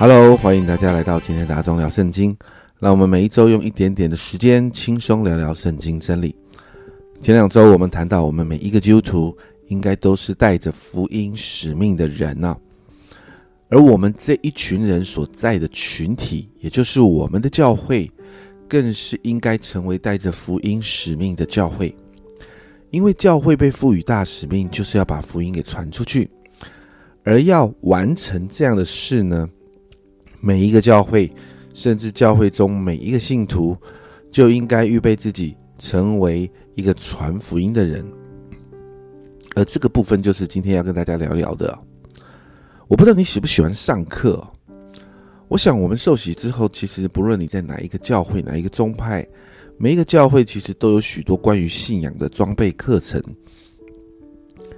Hello，欢迎大家来到今天的阿忠聊圣经。让我们每一周用一点点的时间，轻松聊聊圣经真理。前两周我们谈到，我们每一个基督徒应该都是带着福音使命的人呐。而我们这一群人所在的群体，也就是我们的教会，更是应该成为带着福音使命的教会。因为教会被赋予大使命，就是要把福音给传出去。而要完成这样的事呢？每一个教会，甚至教会中每一个信徒，就应该预备自己成为一个传福音的人。而这个部分就是今天要跟大家聊聊的。我不知道你喜不喜欢上课。我想我们受洗之后，其实不论你在哪一个教会、哪一个宗派，每一个教会其实都有许多关于信仰的装备课程。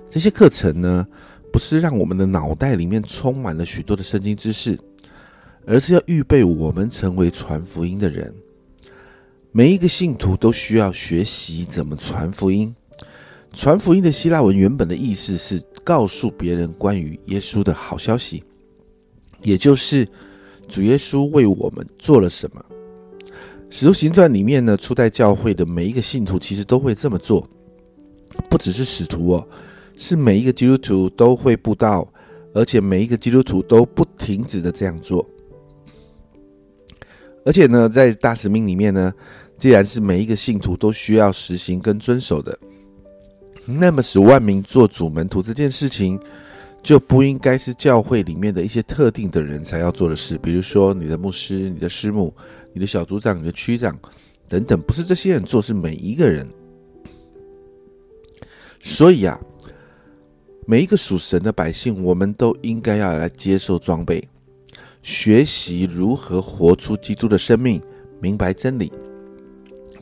这些课程呢，不是让我们的脑袋里面充满了许多的圣经知识。而是要预备我们成为传福音的人。每一个信徒都需要学习怎么传福音。传福音的希腊文原本的意思是告诉别人关于耶稣的好消息，也就是主耶稣为我们做了什么。使徒行传里面呢，初代教会的每一个信徒其实都会这么做，不只是使徒哦，是每一个基督徒都会布道，而且每一个基督徒都不停止的这样做。而且呢，在大使命里面呢，既然是每一个信徒都需要实行跟遵守的，那么使万民做主门徒这件事情，就不应该是教会里面的一些特定的人才要做的事。比如说，你的牧师、你的师母、你的小组长、你的区长等等，不是这些人做，是每一个人。所以啊，每一个属神的百姓，我们都应该要来接受装备。学习如何活出基督的生命，明白真理，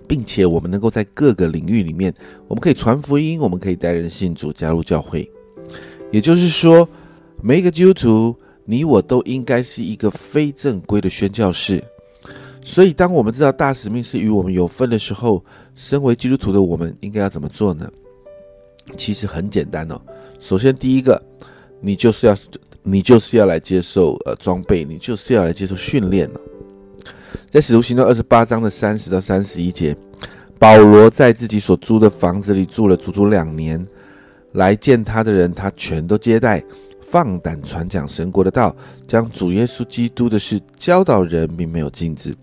并且我们能够在各个领域里面，我们可以传福音，我们可以带人信主，加入教会。也就是说，每一个基督徒，你我都应该是一个非正规的宣教士。所以，当我们知道大使命是与我们有分的时候，身为基督徒的我们应该要怎么做呢？其实很简单哦。首先，第一个，你就是要。你就是要来接受呃装备，你就是要来接受训练了。在使徒行传二十八章的三十到三十一节，保罗在自己所租的房子里住了足足两年，来见他的人，他全都接待，放胆传讲神国的道，将主耶稣基督的事教导人，并没有禁止。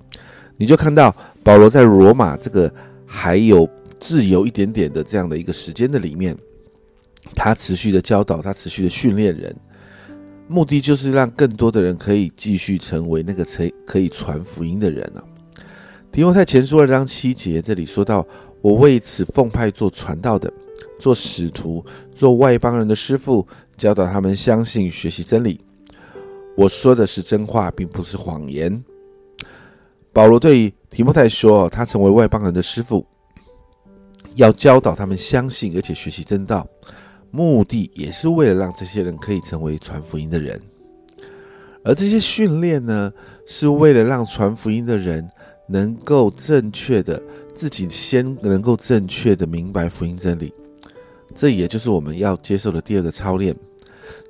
你就看到保罗在罗马这个还有自由一点点的这样的一个时间的里面，他持续的教导，他持续的训练人。目的就是让更多的人可以继续成为那个可可以传福音的人啊。提摩太前书二章七节这里说到：“我为此奉派做传道的，做使徒，做外邦人的师傅，教导他们相信、学习真理。我说的是真话，并不是谎言。”保罗对提摩太说：“他成为外邦人的师傅，要教导他们相信，而且学习真道。”目的也是为了让这些人可以成为传福音的人，而这些训练呢，是为了让传福音的人能够正确的自己先能够正确的明白福音真理。这也就是我们要接受的第二个操练，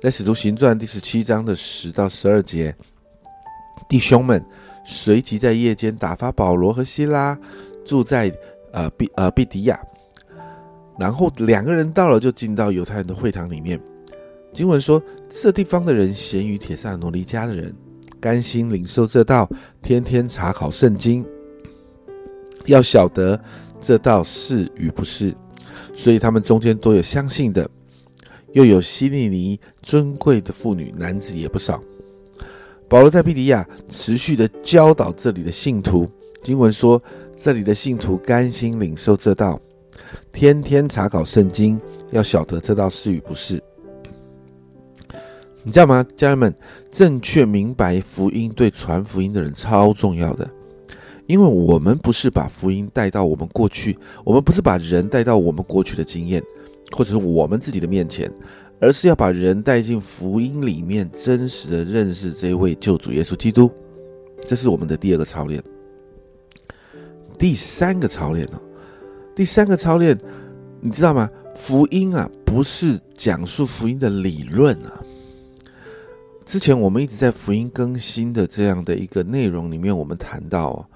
在使徒行传第十七章的十到十二节，弟兄们随即在夜间打发保罗和希拉住在呃毕呃毕迪亚。然后两个人到了，就进到犹太人的会堂里面。经文说，这地方的人咸于铁扇罗尼家的人，甘心领受这道，天天查考圣经，要晓得这道是与不是。所以他们中间都有相信的，又有希利尼尊贵的妇女，男子也不少。保罗在庇迪亚持续的教导这里的信徒。经文说，这里的信徒甘心领受这道。天天查考圣经，要晓得这道是与不是。你知道吗，家人们？正确明白福音对传福音的人超重要的，因为我们不是把福音带到我们过去，我们不是把人带到我们过去的经验，或者是我们自己的面前，而是要把人带进福音里面，真实的认识这位救主耶稣基督。这是我们的第二个操练。第三个操练呢？第三个操练，你知道吗？福音啊，不是讲述福音的理论啊。之前我们一直在福音更新的这样的一个内容里面，我们谈到哦，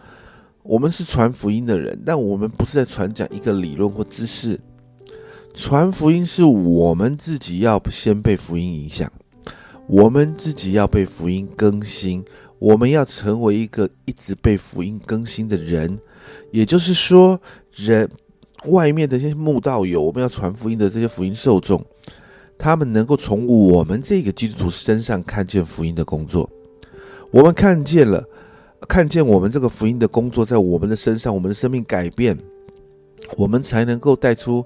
我们是传福音的人，但我们不是在传讲一个理论或知识。传福音是我们自己要先被福音影响，我们自己要被福音更新，我们要成为一个一直被福音更新的人。也就是说，人外面的这些慕道友，我们要传福音的这些福音受众。他们能够从我们这个基督徒身上看见福音的工作，我们看见了，看见我们这个福音的工作在我们的身上，我们的生命改变，我们才能够带出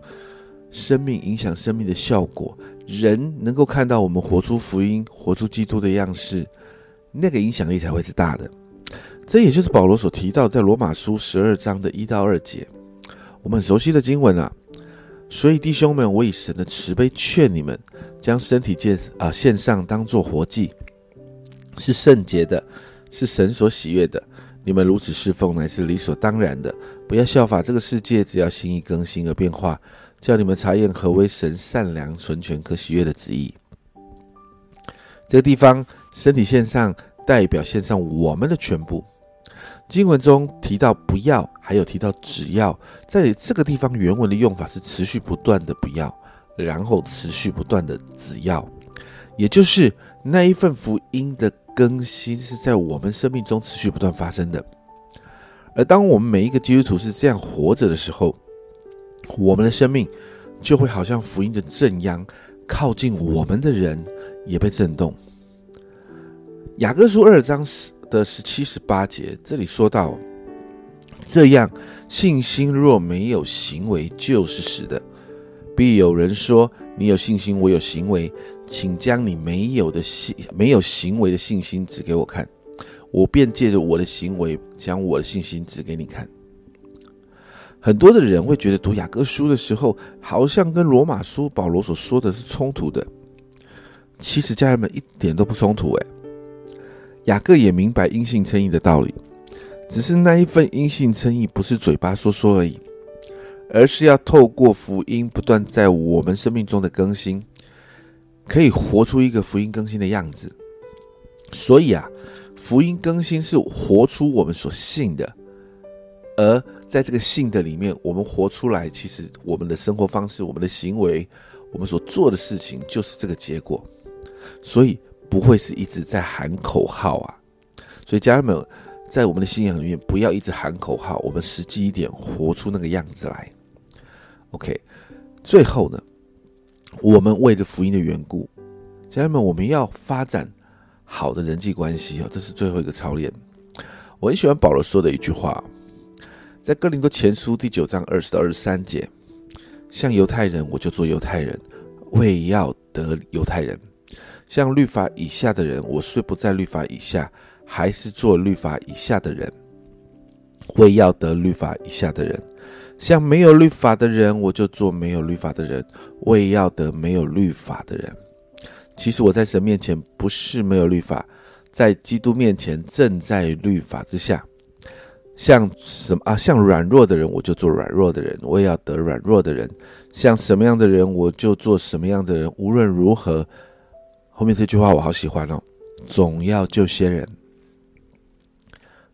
生命影响生命的效果。人能够看到我们活出福音、活出基督的样式，那个影响力才会是大的。这也就是保罗所提到在罗马书十二章的一到二节，我们很熟悉的经文啊。所以弟兄们，我以神的慈悲劝你们，将身体献啊献上，当作活祭，是圣洁的，是神所喜悦的。你们如此侍奉，乃是理所当然的。不要效法这个世界，只要心意更新而变化，叫你们查验何为神善良、纯全、可喜悦的旨意。这个地方，身体献上，代表献上我们的全部。经文中提到“不要”，还有提到“只要”。在这个地方，原文的用法是持续不断的“不要”，然后持续不断的“只要”，也就是那一份福音的更新是在我们生命中持续不断发生的。而当我们每一个基督徒是这样活着的时候，我们的生命就会好像福音的正央，靠近我们的人也被震动。雅各书二章十。的十七十八节，这里说到，这样信心若没有行为，就是死的。必有人说：“你有信心，我有行为，请将你没有的信、没有行为的信心指给我看，我便借着我的行为，将我的信心指给你看。”很多的人会觉得读雅各书的时候，好像跟罗马书保罗所说的是冲突的。其实家人们一点都不冲突，诶。雅各也明白因信称义的道理，只是那一份因信称义不是嘴巴说说而已，而是要透过福音不断在我们生命中的更新，可以活出一个福音更新的样子。所以啊，福音更新是活出我们所信的，而在这个信的里面，我们活出来，其实我们的生活方式、我们的行为、我们所做的事情，就是这个结果。所以。不会是一直在喊口号啊，所以家人们，在我们的信仰里面，不要一直喊口号，我们实际一点，活出那个样子来。OK，最后呢，我们为着福音的缘故，家人们，我们要发展好的人际关系哦，这是最后一个操练。我很喜欢保罗说的一句话，在哥林多前书第九章二十到二十三节，像犹太人，我就做犹太人，为要得犹太人。像律法以下的人，我虽不在律法以下，还是做律法以下的人，为要得律法以下的人；像没有律法的人，我就做没有律法的人，为要得没有律法的人。其实我在神面前不是没有律法，在基督面前正在律法之下。像什么啊？像软弱的人，我就做软弱的人，我也要得软弱的人；像什么样的人，我就做什么样的人。无论如何。后面这句话我好喜欢哦，总要救些人。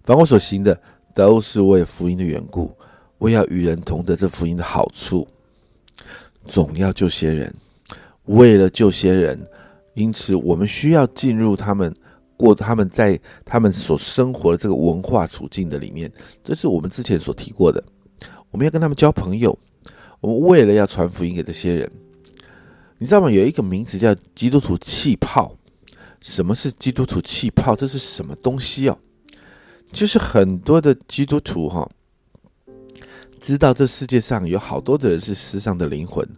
凡我所行的，都是为福音的缘故，我要与人同得这福音的好处。总要救些人，为了救些人，因此我们需要进入他们过他们在他们所生活的这个文化处境的里面。这是我们之前所提过的，我们要跟他们交朋友。我们为了要传福音给这些人。你知道吗？有一个名字叫基督徒气泡。什么是基督徒气泡？这是什么东西哦？就是很多的基督徒哈，知道这世界上有好多的人是世上的灵魂，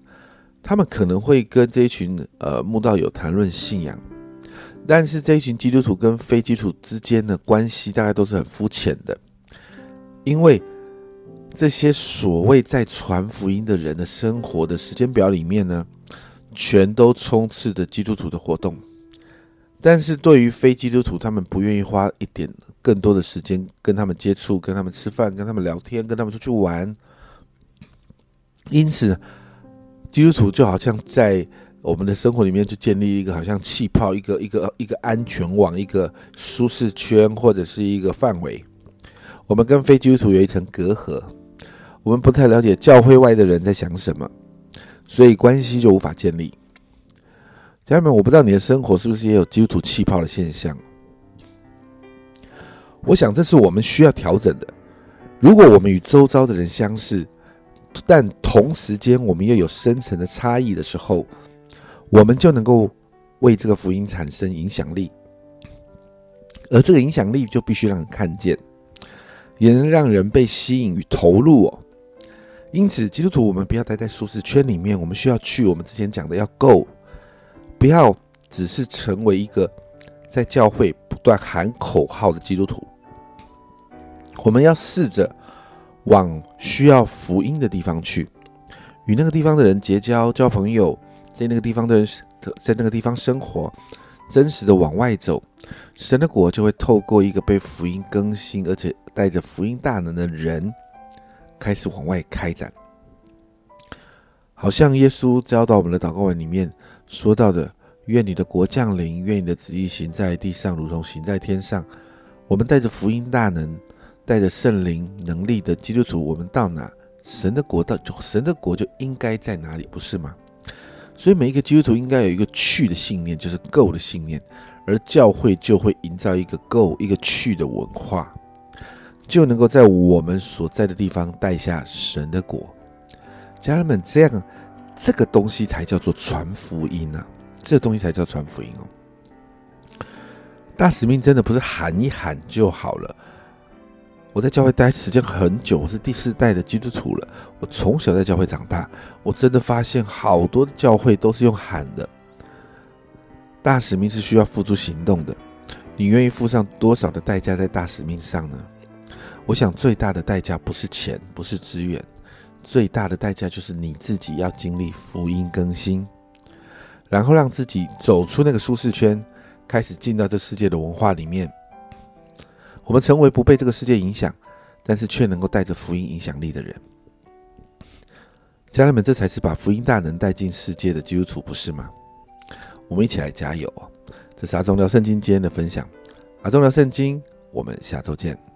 他们可能会跟这一群呃慕道友谈论信仰，但是这一群基督徒跟非基督徒之间的关系大概都是很肤浅的，因为这些所谓在传福音的人的生活的时间表里面呢。全都充斥着基督徒的活动，但是对于非基督徒，他们不愿意花一点更多的时间跟他们接触、跟他们吃饭、跟他们聊天、跟他们出去玩。因此，基督徒就好像在我们的生活里面就建立一个好像气泡，一个一个一个安全网，一个舒适圈，或者是一个范围。我们跟非基督徒有一层隔阂，我们不太了解教会外的人在想什么，所以关系就无法建立。家人们，我不知道你的生活是不是也有基督徒气泡的现象？我想这是我们需要调整的。如果我们与周遭的人相似，但同时间我们又有深层的差异的时候，我们就能够为这个福音产生影响力，而这个影响力就必须让人看见，也能让人被吸引与投入哦。因此，基督徒我们不要待在舒适圈里面，我们需要去我们之前讲的要 go，不要只是成为一个在教会不断喊口号的基督徒。我们要试着往需要福音的地方去，与那个地方的人结交、交朋友，在那个地方的人在那个地方生活，真实的往外走，神的国就会透过一个被福音更新，而且带着福音大能的人，开始往外开展。好像耶稣教导我们的祷告文里面说到的：“愿你的国降临，愿你的旨意行在地上，如同行在天上。”我们带着福音大能。带着圣灵能力的基督徒，我们到哪，神的国到神的国就应该在哪里，不是吗？所以每一个基督徒应该有一个去的信念，就是够的信念，而教会就会营造一个够一个去的文化，就能够在我们所在的地方带下神的果。家人们，这样这个东西才叫做传福音啊！这个东西才叫传福音哦。大使命真的不是喊一喊就好了。我在教会待时间很久，我是第四代的基督徒了。我从小在教会长大，我真的发现好多的教会都是用喊的。大使命是需要付出行动的，你愿意付上多少的代价在大使命上呢？我想最大的代价不是钱，不是资源，最大的代价就是你自己要经历福音更新，然后让自己走出那个舒适圈，开始进到这世界的文化里面。我们成为不被这个世界影响，但是却能够带着福音影响力的人。家人们，这才是把福音大能带进世界的基督徒，不是吗？我们一起来加油！这是阿忠聊圣经今天的分享。阿忠聊圣经，我们下周见。